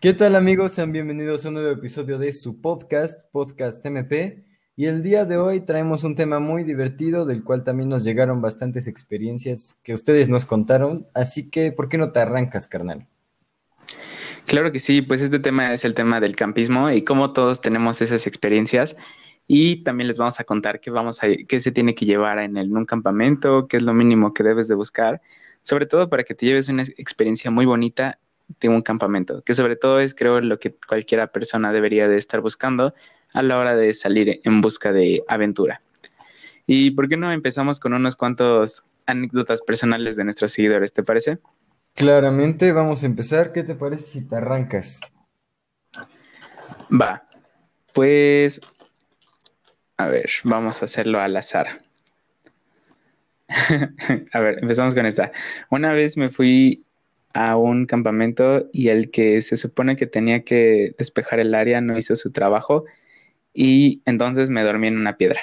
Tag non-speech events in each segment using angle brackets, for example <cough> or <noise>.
¿Qué tal amigos? Sean bienvenidos a un nuevo episodio de su podcast, Podcast MP. Y el día de hoy traemos un tema muy divertido del cual también nos llegaron bastantes experiencias que ustedes nos contaron. Así que, ¿por qué no te arrancas, carnal? Claro que sí, pues este tema es el tema del campismo y cómo todos tenemos esas experiencias. Y también les vamos a contar qué, vamos a, qué se tiene que llevar en, el, en un campamento, qué es lo mínimo que debes de buscar, sobre todo para que te lleves una experiencia muy bonita de un campamento, que sobre todo es creo lo que cualquiera persona debería de estar buscando a la hora de salir en busca de aventura. ¿Y por qué no empezamos con unos cuantos anécdotas personales de nuestros seguidores, te parece? Claramente vamos a empezar. ¿Qué te parece si te arrancas? Va, pues a ver, vamos a hacerlo al azar. <laughs> a ver, empezamos con esta. Una vez me fui a un campamento y el que se supone que tenía que despejar el área no hizo su trabajo y entonces me dormí en una piedra.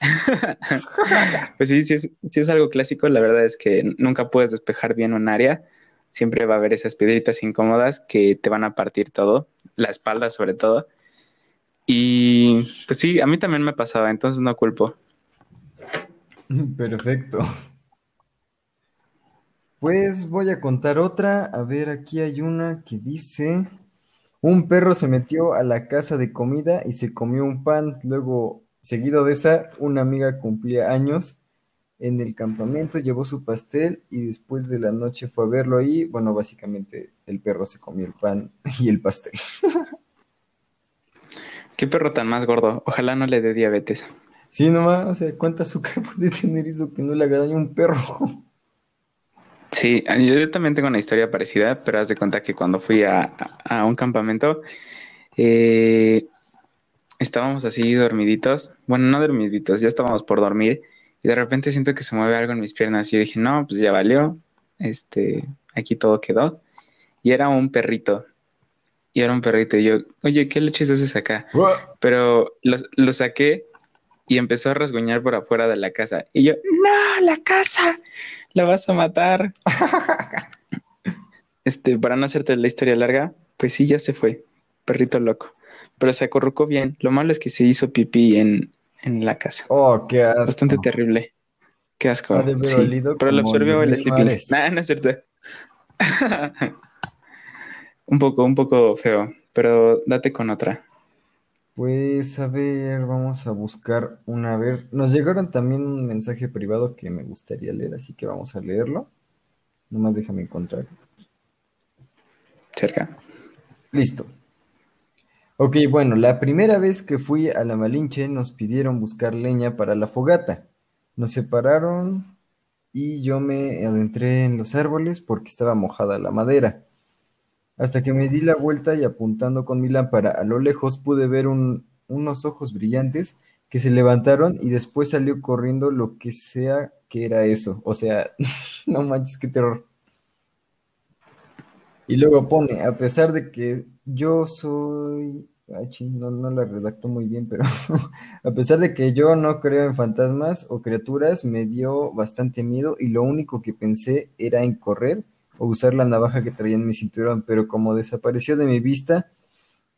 <laughs> pues sí, sí es, algo clásico, la verdad es que nunca puedes despejar bien un área, siempre va a haber esas piedritas incómodas que te van a partir todo, la espalda sobre todo. Y pues sí, a mí también me pasaba, entonces no culpo. <laughs> Perfecto. Pues voy a contar otra. A ver, aquí hay una que dice, un perro se metió a la casa de comida y se comió un pan. Luego, seguido de esa, una amiga cumplía años en el campamento, llevó su pastel y después de la noche fue a verlo ahí. Bueno, básicamente el perro se comió el pan <laughs> y el pastel. <laughs> Qué perro tan más gordo. Ojalá no le dé diabetes. Sí, nomás, o sea, ¿cuánta azúcar <laughs> puede tener eso que no le haga daño a un perro? Sí, yo también tengo una historia parecida, pero haz de cuenta que cuando fui a, un campamento, eh, estábamos así dormiditos, bueno, no dormiditos, ya estábamos por dormir, y de repente siento que se mueve algo en mis piernas, y yo dije, no, pues ya valió, este, aquí todo quedó, y era un perrito, y era un perrito, y yo, oye, ¿qué leches haces acá? Pero lo, lo saqué y empezó a rasguñar por afuera de la casa, y yo, no, la casa, la vas a matar. <laughs> este, para no hacerte la historia larga, pues sí, ya se fue, perrito loco. Pero se acorrucó bien. Lo malo es que se hizo pipí en, en la casa. Oh, qué asco. Bastante terrible. Qué asco. Sí, pero lo absorbió el sleeping. Nah, no es cierto. <laughs> un poco, un poco feo, pero date con otra. Pues a ver, vamos a buscar una. A ver, nos llegaron también un mensaje privado que me gustaría leer, así que vamos a leerlo. Nomás déjame encontrar. Cerca. Listo. Ok, bueno, la primera vez que fui a la Malinche nos pidieron buscar leña para la fogata. Nos separaron y yo me adentré en los árboles porque estaba mojada la madera hasta que me di la vuelta y apuntando con mi lámpara a lo lejos pude ver unos ojos brillantes que se levantaron y después salió corriendo lo que sea que era eso. O sea, <laughs> no manches, qué terror. Y luego pone, a pesar de que yo soy... Ay, no, no la redacto muy bien, pero <laughs> a pesar de que yo no creo en fantasmas o criaturas, me dio bastante miedo y lo único que pensé era en correr o usar la navaja que traía en mi cinturón, pero como desapareció de mi vista,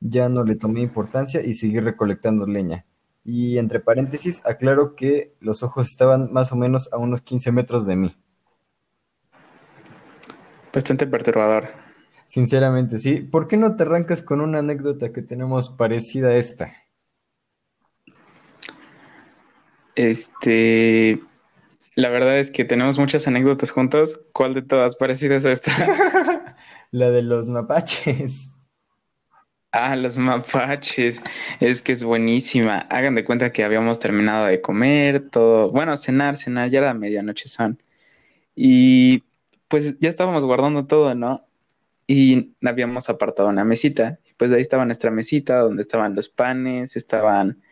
ya no le tomé importancia y seguí recolectando leña. Y entre paréntesis, aclaro que los ojos estaban más o menos a unos 15 metros de mí. Bastante perturbador. Sinceramente, sí. ¿Por qué no te arrancas con una anécdota que tenemos parecida a esta? Este, la verdad es que tenemos muchas anécdotas juntos. ¿Cuál de todas parecidas a esta? <laughs> La de los mapaches. Ah, los mapaches. Es que es buenísima. Hagan de cuenta que habíamos terminado de comer, todo. Bueno, cenar, cenar, ya era medianoche son. Y pues ya estábamos guardando todo, ¿no? Y habíamos apartado una mesita. Y pues ahí estaba nuestra mesita, donde estaban los panes, estaban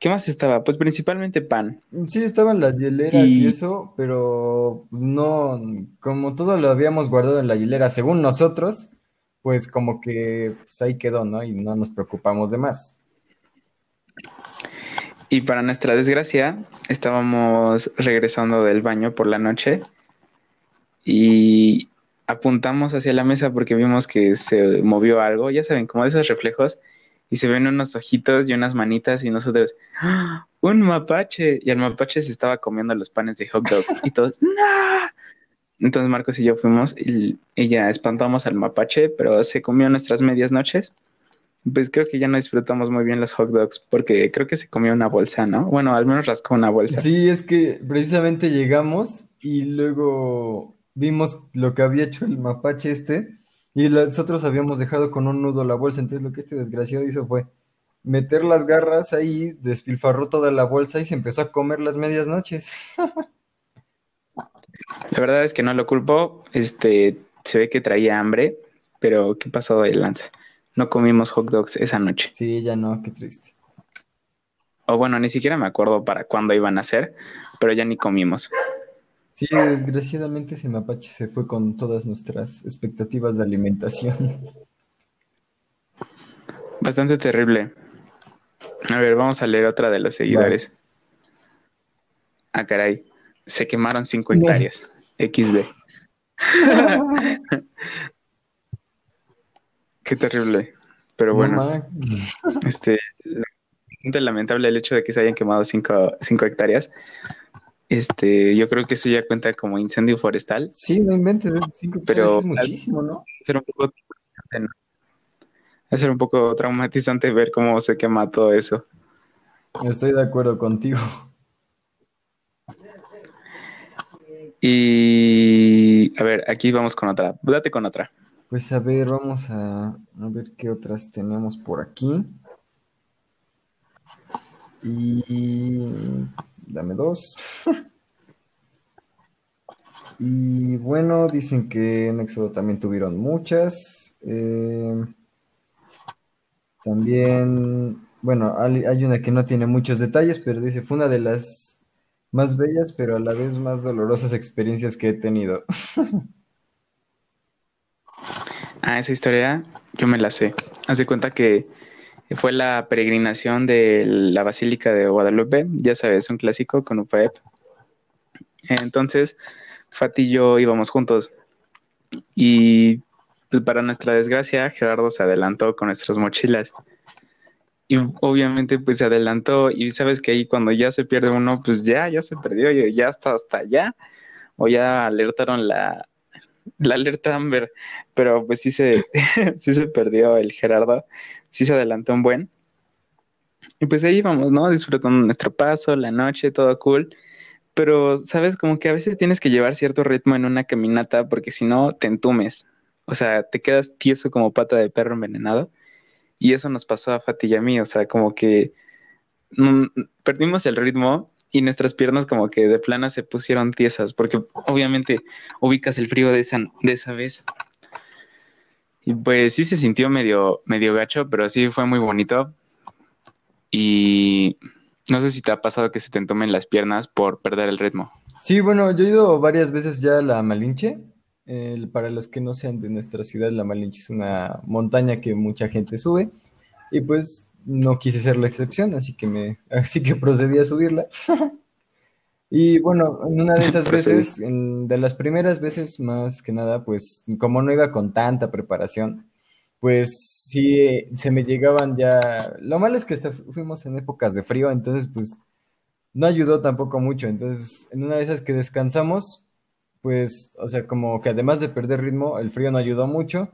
¿Qué más estaba? Pues principalmente pan. Sí, estaban las hieleras y, eso, pero pues, no, como todo lo habíamos guardado en la hielera, según nosotros, pues como que pues, ahí quedó, ¿no? Y no nos preocupamos de más. Y para nuestra desgracia, estábamos regresando del baño por la noche y apuntamos hacia la mesa porque vimos que se movió algo, ya saben, como esos reflejos, y se ven unos ojitos y unas manitas y nosotros, ¡Ah! un mapache, y el mapache se estaba comiendo los panes de hot dogs y todos, <laughs> ¡No! Entonces Marcos y yo fuimos y, ya espantamos al mapache, pero se comió nuestras medias noches. Pues creo que ya no disfrutamos muy bien los hot dogs porque creo que se comió una bolsa, ¿no? Bueno, al menos rascó una bolsa. Sí, es que precisamente llegamos y luego vimos lo que había hecho el mapache este y nosotros habíamos dejado con un nudo la bolsa, entonces lo que este desgraciado hizo fue meter las garras ahí, despilfarró toda la bolsa y se empezó a comer las medias noches. <laughs> La verdad es que no lo culpo, este, se ve que traía hambre, pero ¿qué pasó de lanza? No comimos hot dogs esa noche. Sí, ya no, qué triste. O bueno, ni siquiera me acuerdo para cuándo iban a ser, pero ya ni comimos. Sí, desgraciadamente ese mapache se fue con todas nuestras expectativas de alimentación. Bastante terrible. A ver, vamos a leer otra de los seguidores. Ah, caray. Se quemaron cinco hectáreas. XD. <laughs> Qué terrible. Pero bueno. este, lamentable el hecho de que se hayan quemado cinco, cinco hectáreas. Este, yo creo que eso ya cuenta como incendio forestal. Sí, no inventes, cinco pero es muchísimo, ¿no? Ser un poco ser un poco traumatizante ver cómo se quema todo eso. Estoy de acuerdo contigo. Y a ver, aquí vamos con otra. Date con otra. Pues a ver, vamos a, a ver qué otras tenemos por aquí. Y dame dos. <laughs> y bueno, dicen que en Éxodo también tuvieron muchas. Eh, también, bueno, hay una que no tiene muchos detalles, pero dice, fue una de las más bellas, pero a la vez más dolorosas experiencias que he tenido. <laughs> ah, esa historia yo me la sé. Haz de cuenta que fue la peregrinación de la Basílica de Guadalupe, ya sabes, un clásico con UPEP. Entonces, Fati y yo íbamos juntos. Y pues, para nuestra desgracia, Gerardo se adelantó con nuestras mochilas. Y obviamente pues se adelantó y sabes que ahí cuando ya se pierde uno, pues ya, ya se perdió, ya está hasta allá. O ya alertaron la, la alerta Amber, pero pues sí se, <laughs> sí se perdió el Gerardo, sí se adelantó un buen. Y pues ahí vamos, ¿no? Disfrutando nuestro paso, la noche, todo cool. Pero, ¿sabes? Como que a veces tienes que llevar cierto ritmo en una caminata porque si no te entumes. O sea, te quedas tieso como pata de perro envenenado. Y eso nos pasó a Fatih y a mí. O sea, como que mm, perdimos el ritmo y nuestras piernas como que de plana se pusieron tiesas, porque obviamente ubicas el frío de esa, de esa vez. Y pues sí se sintió medio, medio gacho, pero sí fue muy bonito. Y no sé si te ha pasado que se te entomen las piernas por perder el ritmo. Sí, bueno, yo he ido varias veces ya a la Malinche. para los que no sean de nuestra ciudad, la Malinche es una montaña que mucha gente sube. Y pues no quise ser la excepción, así que me, <laughs> así que procedí a subirla. y bueno, en una de esas veces, de las primeras veces más que nada, pues como no iba con tanta preparación, pues sí se me llegaban ya. Lo malo es que fuimos en épocas de frío, entonces pues no ayudó tampoco mucho. Entonces, en una de esas que descansamos, pues, o sea, como que además de perder ritmo, el frío no ayudó mucho.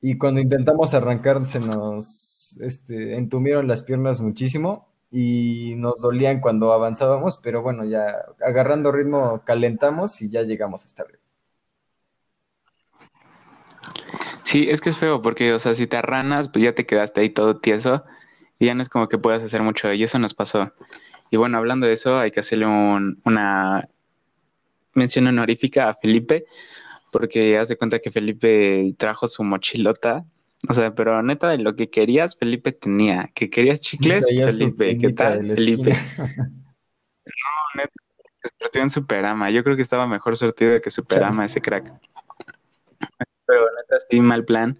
Y cuando intentamos arrancar, se nos este, entumieron las piernas muchísimo y nos dolían cuando avanzábamos, pero bueno, ya agarrando ritmo calentamos y ya llegamos hasta arriba. Sí, es que es feo porque, o sea, si te arranas, pues ya te quedaste ahí todo tieso y ya no es como que puedas hacer mucho y eso nos pasó. Y bueno, hablando de eso, hay que hacerle una mención honorífica a Felipe, porque haz de cuenta que Felipe trajo su mochilota o sea, pero neta, de lo que querías, Felipe tenía. Que querías chicles, Felipe. ¿Qué tal, Felipe? <laughs> no, neta, sortió en Superama. Yo creo que estaba mejor sortido que Superama ese crack. Pero neta, sí, mal plan.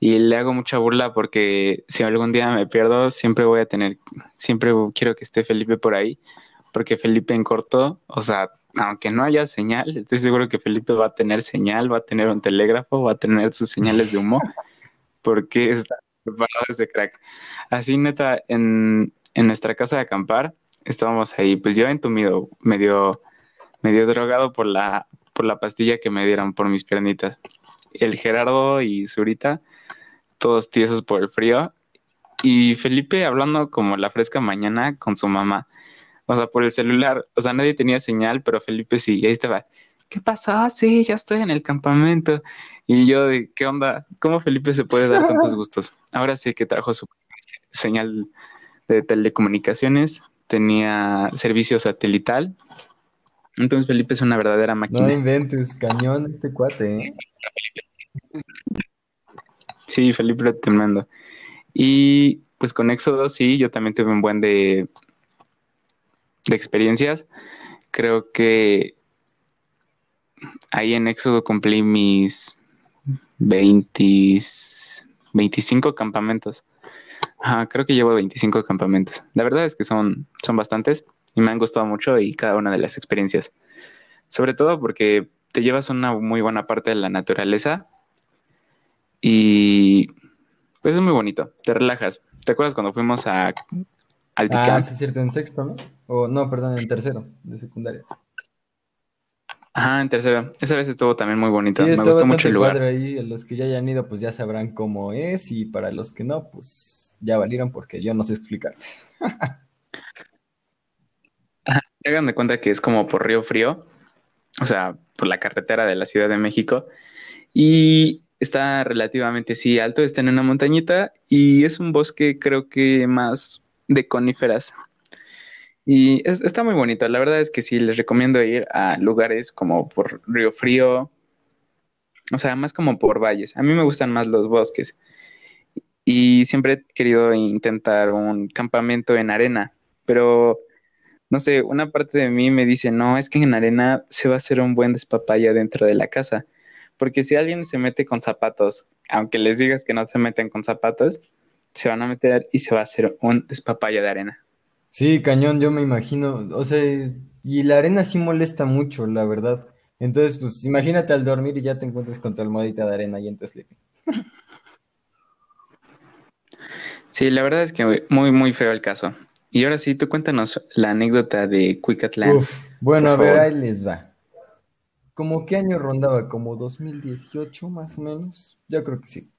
Y le hago mucha burla porque si algún día me pierdo, siempre voy a tener, siempre quiero que esté Felipe por ahí. Porque Felipe en corto, o sea, aunque no haya señal, estoy seguro que Felipe va a tener señal, va a tener un telégrafo, va a tener sus señales de humo, <laughs> porque <laughs> está preparado ese crack. Así, neta, en, en nuestra casa de acampar, estábamos ahí, pues yo entumido, medio, medio drogado por la, por la pastilla que me dieron por mis piernitas. El Gerardo y Zurita, todos tiesos por el frío, y Felipe hablando como la fresca mañana con su mamá. O sea, por el celular. O sea, nadie tenía señal, pero Felipe sí. Ahí estaba. ¿Qué pasó? Sí, ya estoy en el campamento. Y yo, ¿qué onda? ¿Cómo Felipe se puede dar tantos <laughs> gustos? Ahora sí que trajo su señal de telecomunicaciones, tenía servicio satelital. Entonces Felipe es una verdadera máquina. No inventes, cañón este cuate, ¿eh? Sí, Felipe tremendo. Y pues con Éxodo sí, yo también tuve un buen de, de experiencias. Creo que ahí en Éxodo cumplí mis 20, 25 campamentos. creo que llevo 25 campamentos. La verdad es que son, son bastantes y me han gustado mucho y cada una de las experiencias. Sobre todo porque te llevas una muy buena parte de la naturaleza y pues es muy bonito, te relajas. ¿Te acuerdas cuando fuimos a al Ah, sí, es cierto, en sexto, ¿no? O no, perdón, en tercero de secundaria. Ajá, en tercero. Esa vez estuvo también muy bonito. Me gustó mucho el lugar. ahí. Los que ya hayan ido, pues ya sabrán cómo es. Y para los que no, pues ya valieron porque yo no sé explicarles. Hagan de cuenta que es como por Río Frío, o sea, por la carretera de la Ciudad de México. Y está relativamente, sí, alto, está en una montañita y es un bosque creo que más de coníferas. Y está muy bonito, la verdad es que sí, les recomiendo ir a lugares como por Río Frío, o sea, más como por valles. A mí me gustan más los bosques y siempre he querido intentar un campamento en arena, pero no sé, una parte de mí me dice, no, es que en arena se va a hacer un buen despapaya dentro de la casa. Porque si alguien se mete con zapatos, aunque les digas que no se meten con zapatos, se van a meter y se va a hacer un despapaya de arena. Sí, cañón, yo me imagino. O sea, y la arena sí molesta mucho, la verdad. Entonces, pues imagínate al dormir y ya te encuentres con tu almohadita de arena y en tu sleeping. Sí, la verdad es que muy, muy feo el caso. Y ahora sí, tú cuéntanos la anécdota de Quicatlán. Uf, bueno, a ver, ahí les va. ¿Cómo qué año rondaba? ¿Como 2018 más o menos? Yo creo que sí.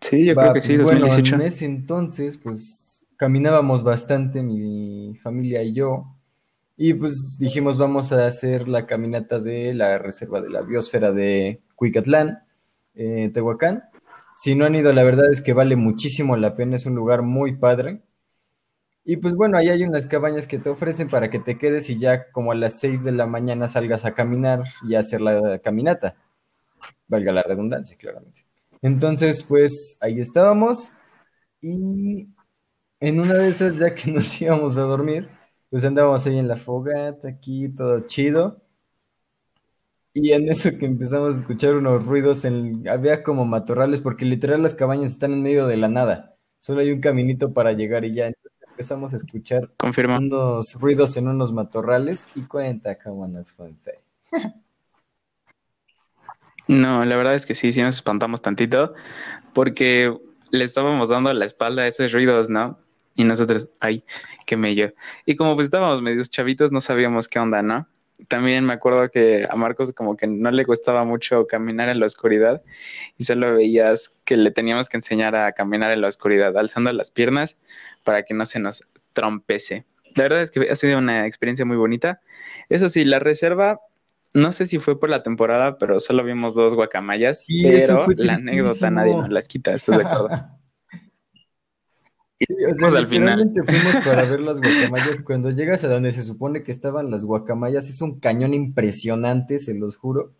Sí, yo creo que sí, 2018. Pues, bueno, en ese entonces, pues caminábamos bastante mi familia y yo. Y pues dijimos, vamos a hacer la caminata de la reserva de la biosfera de Cuicatlán, eh, Tehuacán. Si no han ido, la verdad es que vale muchísimo la pena, es un lugar muy padre. Y pues bueno, ahí hay unas cabañas que te ofrecen para que te quedes y ya como a las 6 de la mañana salgas a caminar y a hacer la caminata. Valga la redundancia, claramente. Entonces, pues ahí estábamos y en una de esas, ya que <laughs> nos íbamos a dormir, pues andábamos ahí en la fogata, aquí, todo chido. Y en eso que empezamos a escuchar unos ruidos, en, había como matorrales, porque literal las cabañas están en medio de la nada. Solo hay un caminito para llegar y ya empezamos a escuchar unos ruidos en unos matorrales y cuenta cómo nos fue fe. No, la verdad es que sí, sí nos espantamos tantito porque le estábamos dando la espalda a esos ruidos, ¿no? Y nosotros, ay, qué mello. Y como pues estábamos medios chavitos, no sabíamos qué onda, ¿no? También me acuerdo que a Marcos como que no le gustaba mucho caminar en la oscuridad y solo veías que le teníamos que enseñar a caminar en la oscuridad, alzando las piernas para que no se nos trompece. La verdad es que ha sido una experiencia muy bonita. Eso sí, la reserva, no sé si fue por la temporada, pero solo vimos dos guacamayas, pero la anécdota nadie nos las quita, ¿estás de acuerdo? <laughs> Sí, o sea, al final. fuimos para ver las guacamayas. Cuando llegas a donde se supone que estaban las guacamayas, es un cañón impresionante, se los juro.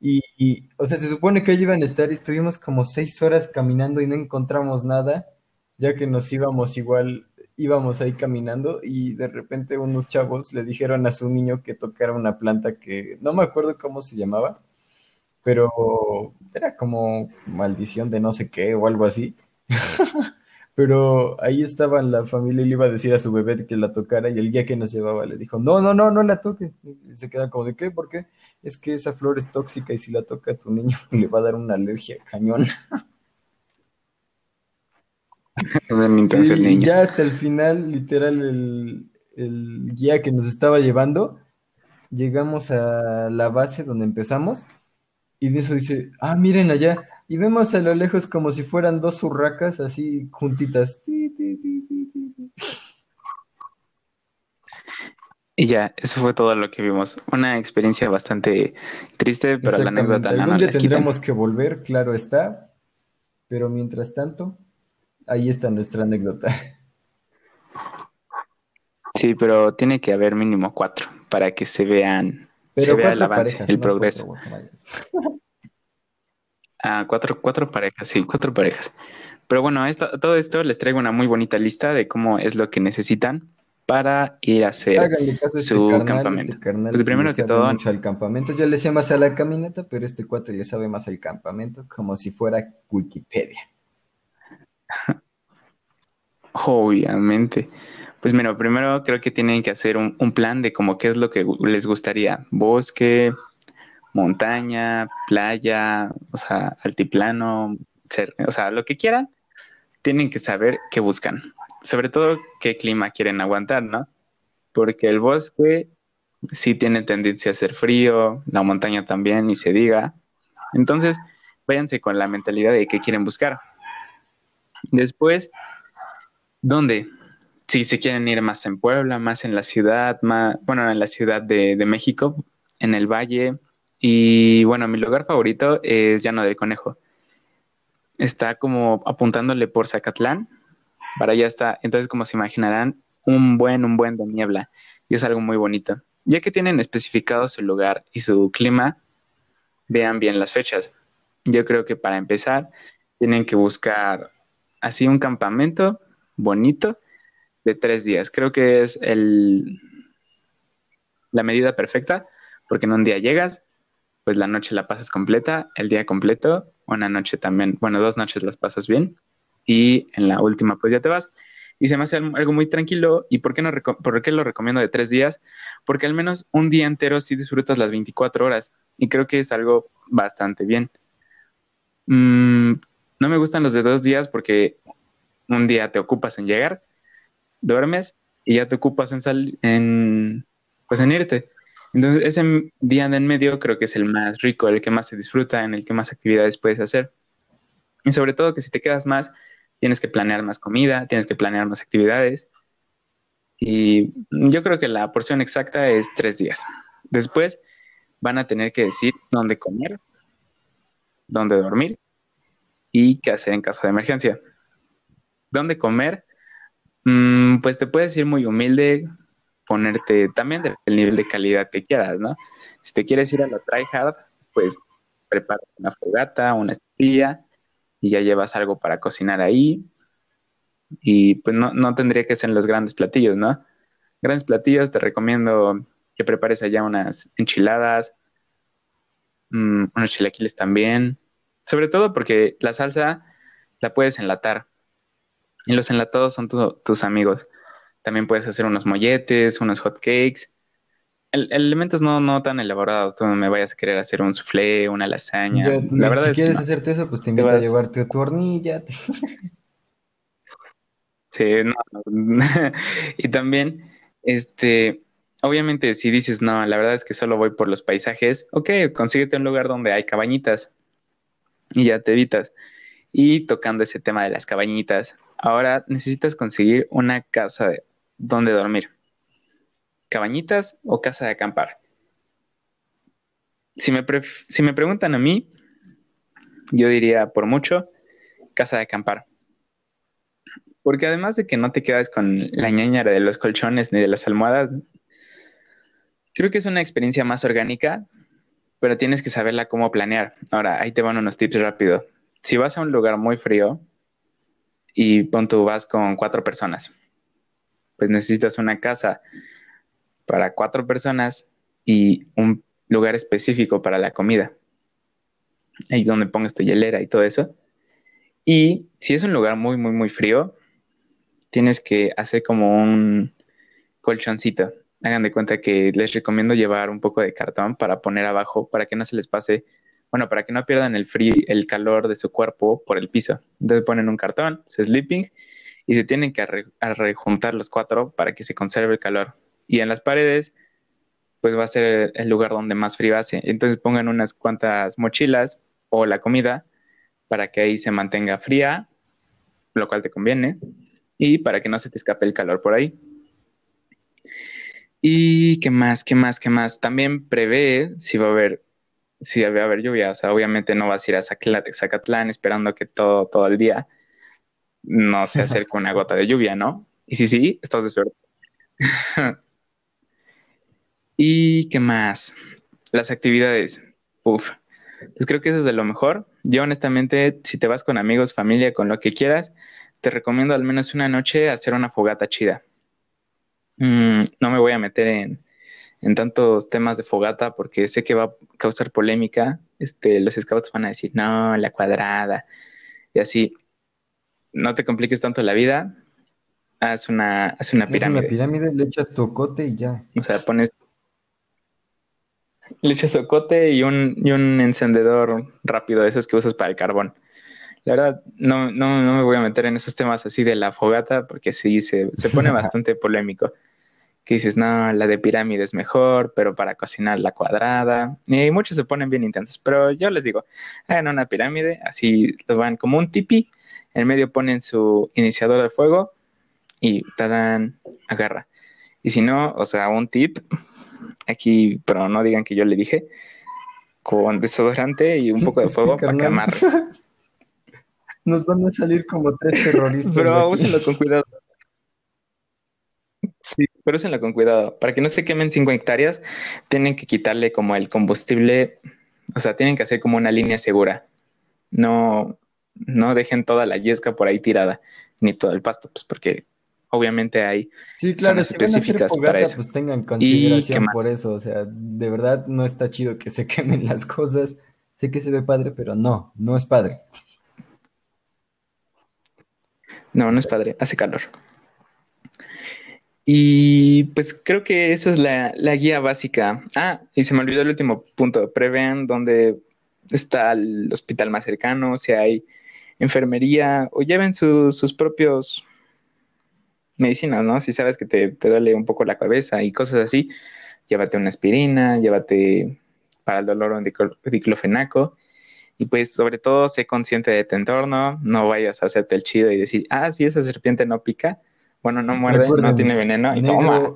Y, y, o sea, se supone que ahí iban a estar y estuvimos como seis horas caminando y no encontramos nada, ya que nos íbamos igual, íbamos ahí caminando y de repente unos chavos le dijeron a su niño que tocara una planta que no me acuerdo cómo se llamaba, pero era como maldición de no sé qué o algo así. <laughs> Pero ahí estaba la familia y le iba a decir a su bebé que la tocara y el guía que nos llevaba le dijo, no, no, no, no la toque. Y se quedan como de qué, ¿por qué? Es que esa flor es tóxica y si la toca a tu niño <laughs> le va a dar una alergia cañón. <laughs> Sí, y ya hasta el final, literal, el, el guía que nos estaba llevando, llegamos a la base donde empezamos y de eso dice, ah, miren allá, y vemos a lo lejos como si fueran dos urracas así juntitas. Y ya, eso fue todo lo que vimos. Una experiencia bastante triste, pero la anécdota no día tendremos que volver, claro está. Pero mientras tanto, ahí está nuestra anécdota. Sí, pero tiene que haber mínimo cuatro para que se vean, se vea el avance, el progreso. <laughs> Ah, cuatro, cuatro parejas, sí, cuatro parejas. Pero bueno, esto, todo esto les traigo una muy bonita lista de cómo es lo que necesitan para ir a hacer este su campamento. Este pues primero que todo, mucho al campamento. Yo le sé más a la caminata, pero este cuatro ya sabe más al campamento, como si fuera Wikipedia. Obviamente. Pues mira, primero creo que tienen que hacer un, un plan de cómo qué es lo que les gustaría. Bosque, montaña, playa, o sea, altiplano, o sea, lo que quieran, tienen que saber qué buscan. Sobre todo qué clima quieren aguantar, ¿no? Porque el bosque sí tiene tendencia a ser frío, la montaña también, ni se diga. Entonces, váyanse con la mentalidad de qué quieren buscar. Después, ¿dónde? Si se quieren ir más en Puebla, más en la ciudad, más, bueno, en la ciudad de, de México, en el valle, y bueno, mi lugar favorito es Llano del Conejo. Está como apuntándole por Zacatlán. Para allá está. Entonces, como se imaginarán, un buen, un buen de niebla. Y es algo muy bonito. Ya que tienen especificado su lugar y su clima, vean bien las fechas. Yo creo que para empezar, tienen que buscar así un campamento bonito de tres días. Creo que es el, la medida perfecta, porque en un día llegas, pues la noche la pasas completa, el día completo, una noche también, bueno, dos noches las pasas bien y en la última pues ya te vas. Y se me hace algo muy tranquilo. ¿Y por qué, no por qué lo recomiendo de tres días? Porque al menos un día entero sí disfrutas las 24 horas y creo que es algo bastante bien. Mm, no me gustan los de dos días porque un día te ocupas en llegar, duermes y ya te ocupas en, salir en, pues en irte. Entonces, ese día de en medio creo que es el más rico, el que más se disfruta, en el que más actividades puedes hacer. Y sobre todo que si te quedas más, tienes que planear más comida, tienes que planear más actividades. Y yo creo que la porción exacta es tres días. Después van a tener que decir dónde comer, dónde dormir y qué hacer en caso de emergencia. ¿Dónde comer? Mm, pues te puedes ir muy humilde, ponerte también del nivel de calidad que quieras, ¿no? Si te quieres ir a la try hard, pues prepara una fogata, una estilla y ya llevas algo para cocinar ahí. Y pues no, no tendría que ser los grandes platillos, ¿no? Grandes platillos, te recomiendo que prepares allá unas enchiladas, mm, unos chilaquiles también. Sobre todo porque la salsa la puedes enlatar. Y los enlatados son tus amigos. También puedes hacer unos molletes, unos hot cakes. El, elementos no, no tan elaborados. Tú no me vayas a querer hacer un soufflé, una lasaña. la verdad si quieres hacerte eso, pues te invito a llevarte tu hornilla. <laughs> sí, no. <laughs> y también, este, obviamente, si dices, no, la verdad es que solo voy por los paisajes, ok, consíguete un lugar donde hay cabañitas y ya te evitas. Y tocando ese tema de las cabañitas, ahora necesitas conseguir una casa de, dónde dormir. ¿Cabañitas o casa de acampar? Si me, preguntan a mí, yo diría por mucho casa de acampar. Porque además de que no te quedas con la ñañara de los colchones ni de las almohadas, creo que es una experiencia más orgánica, pero tienes que saberla cómo planear. Ahora, ahí te van unos tips rápido. Si vas a un lugar muy frío y pon tú vas con cuatro personas, pues necesitas una casa para cuatro personas y un lugar específico para la comida. Ahí donde pongas tu hielera y todo eso. Y si es un lugar muy, muy, muy frío, tienes que hacer como un colchoncito. Hagan de cuenta que les recomiendo llevar un poco de cartón para poner abajo, para que no se les pase, bueno, para que no pierdan el frío, el calor de su cuerpo por el piso. Entonces ponen un cartón, su sleeping, y se tienen que rejuntar los cuatro para que se conserve el calor. Y en las paredes, pues va a ser el lugar donde más frío hace. Entonces pongan unas cuantas mochilas o la comida para que ahí se mantenga fría, lo cual te conviene, y para que no se te escape el calor por ahí. Y qué más, qué más, qué más. También prevé si va a haber, si va a haber lluvia. O sea, obviamente no vas a ir a Zacatlán esperando que todo, todo el día no se acerque una gota de lluvia, ¿no? Y si sí, estás de suerte. <laughs> ¿Y qué más? Las actividades. Uf. Pues creo que eso es de lo mejor. Yo honestamente, si te vas con amigos, familia, con lo que quieras, te recomiendo al menos una noche hacer una fogata chida. Mm, no me voy a meter en, en, tantos temas de fogata porque sé que va a causar polémica. Este, los scouts van a decir, no, la cuadrada. Y así, no te compliques tanto la vida. Haz una, haz una pirámide. Haz una pirámide, le echas tocote y ya. O sea, pones le echas socote y un, y un encendedor rápido de esos que usas para el carbón. La verdad, no, no, no me voy a meter en esos temas así de la fogata porque sí, se, se pone <laughs> bastante polémico. Que dices, no, la de pirámide es mejor, pero para cocinar la cuadrada. Y muchos se ponen bien intensos, pero yo les digo, hagan una pirámide, así lo van como un tipi, en medio ponen su iniciador de fuego y te dan, agarra. Y si no, o sea, un tip, aquí, pero no digan que yo le dije, con desodorante y un poco de <laughs> fuego para que amarre. <laughs> Nos van a salir como tres terroristas. Pero úsenlo con cuidado. Sí, pero úsenlo con cuidado. Para que no se quemen cinco hectáreas, tienen que quitarle como el combustible, o sea, tienen que hacer como una línea segura. No, no dejen toda la yesca por ahí tirada, ni todo el pasto, pues porque obviamente hay sí, claro, específicas para eso. Pues tengan consideración por eso, o sea, de verdad no está chido que se <laughs> quemen las cosas. Sé que se ve padre, pero no, no es padre. No, no es padre, hace calor. Y pues creo que eso es la, guía básica. Ah, y se me olvidó el último punto. Prevean dónde está el hospital más cercano, si hay enfermería, o lleven sus propios medicinas, ¿no? Si sabes que te, duele un poco la cabeza y cosas así, llévate una aspirina, llévate para el dolor un diclofenaco. Y pues sobre todo sé consciente de tu entorno, no vayas a hacerte el chido y decir, ah, sí, esa serpiente no pica, bueno, no muerde, no tiene veneno, y toma.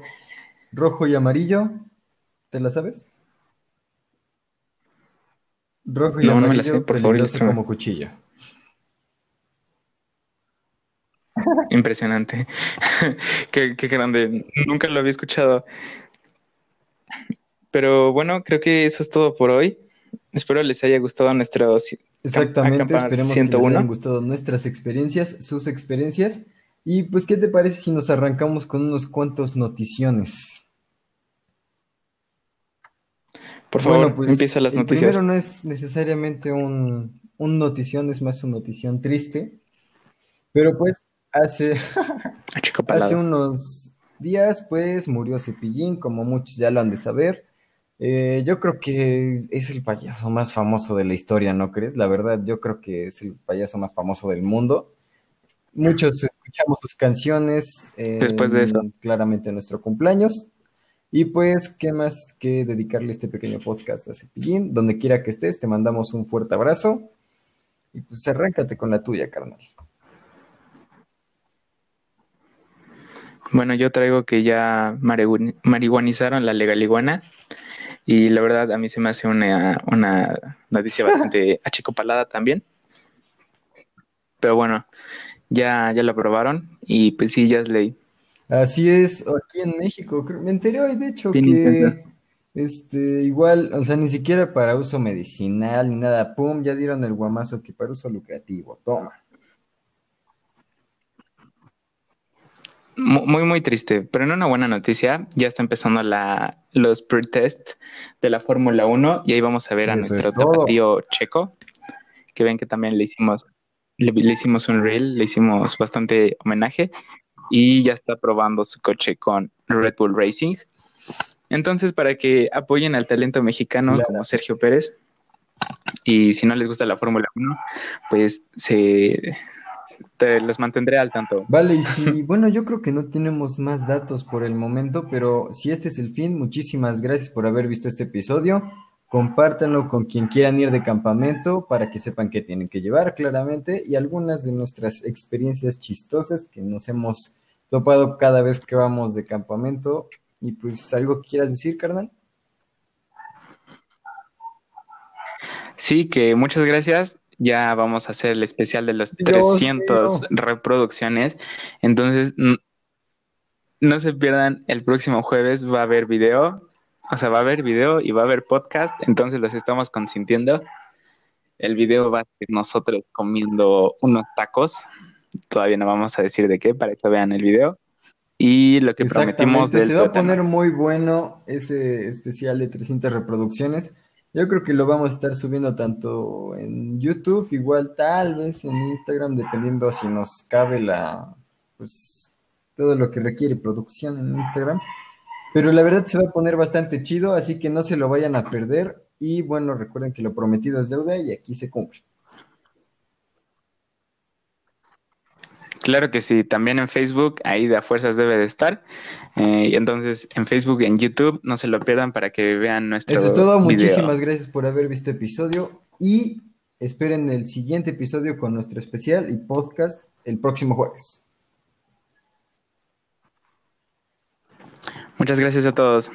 Rojo y amarillo, ¿te la sabes? Rojo y amarillo, no me la sé, por favor, como cuchillo. Impresionante. <laughs> qué, grande. Nunca lo había escuchado. Pero bueno, creo que eso es todo por hoy. Espero les haya gustado nuestro Exactamente, esperemos que les hayan gustado nuestras experiencias, sus experiencias. Y pues, ¿qué te parece si nos arrancamos con unos cuantos noticiones? Por favor, pues, empieza las noticias. Primero no es necesariamente un, un notición, es más una notición triste. Pero pues Hace, <laughs> hace unos días, pues, murió Cepillín, como muchos ya lo han de saber. Eh, yo creo que es el payaso más famoso de la historia, ¿no crees? La verdad, yo creo que es el payaso más famoso del mundo. Muchos escuchamos sus canciones. Después de eso. Claramente en nuestro cumpleaños. Y pues, ¿qué más que dedicarle este pequeño podcast a Cepillín? Donde quiera que estés, te mandamos un fuerte abrazo. Y pues arráncate con la tuya, carnal. Bueno, yo traigo que ya marihuanizaron la legal iguana y la verdad a mí se me hace una, noticia bastante <laughs> achicopalada también. Pero bueno, ya, ya lo aprobaron y pues sí, ya es ley. Así es, aquí en México. Me enteré hoy, de hecho, que este, igual, o sea, ni siquiera para uso medicinal ni nada, pum, ya dieron el guamazo que para uso lucrativo. Toma. Muy, muy triste, pero en una buena noticia, ya está empezando la, los pre-test de la Fórmula 1 y ahí vamos a ver a nuestro tapatío checo, que ven que también le hicimos, le, hicimos un reel, le hicimos bastante homenaje y ya está probando su coche con Red Bull Racing. Entonces, para que apoyen al talento mexicano como Sergio Pérez, y si no les gusta la Fórmula 1, pues se, te los mantendré al tanto. Vale, y si, <laughs> bueno, yo creo que no tenemos más datos por el momento, pero si este es el fin, muchísimas gracias por haber visto este episodio. Compártanlo con quien quieran ir de campamento para que sepan qué tienen que llevar claramente y algunas de nuestras experiencias chistosas que nos hemos topado cada vez que vamos de campamento. Y pues algo que quieras decir, carnal. Sí, que muchas gracias ya vamos a hacer el especial de las 300 reproducciones. Entonces, no se pierdan, el próximo jueves va a haber video, o sea, va a haber video y va a haber podcast, entonces los estamos consintiendo. El video va a ser nosotros comiendo unos tacos, todavía no vamos a decir de qué, para que vean el video. Y lo que prometimos del Se va a poner muy bueno ese especial de 300 reproducciones. Yo creo que lo vamos a estar subiendo tanto en YouTube, igual tal vez en Instagram, dependiendo si nos cabe la, pues, todo lo que requiere producción en Instagram. Pero la verdad se va a poner bastante chido, así que no se lo vayan a perder. Y bueno, recuerden que lo prometido es deuda y aquí se cumple. Claro que sí, también en Facebook, ahí de a fuerzas debe de estar. Eh, y entonces en Facebook y en YouTube, no se lo pierdan para que vean nuestro Eso es todo, muchísimas gracias por haber visto el episodio y esperen el siguiente episodio con nuestro especial y podcast el próximo jueves. Muchas gracias a todos.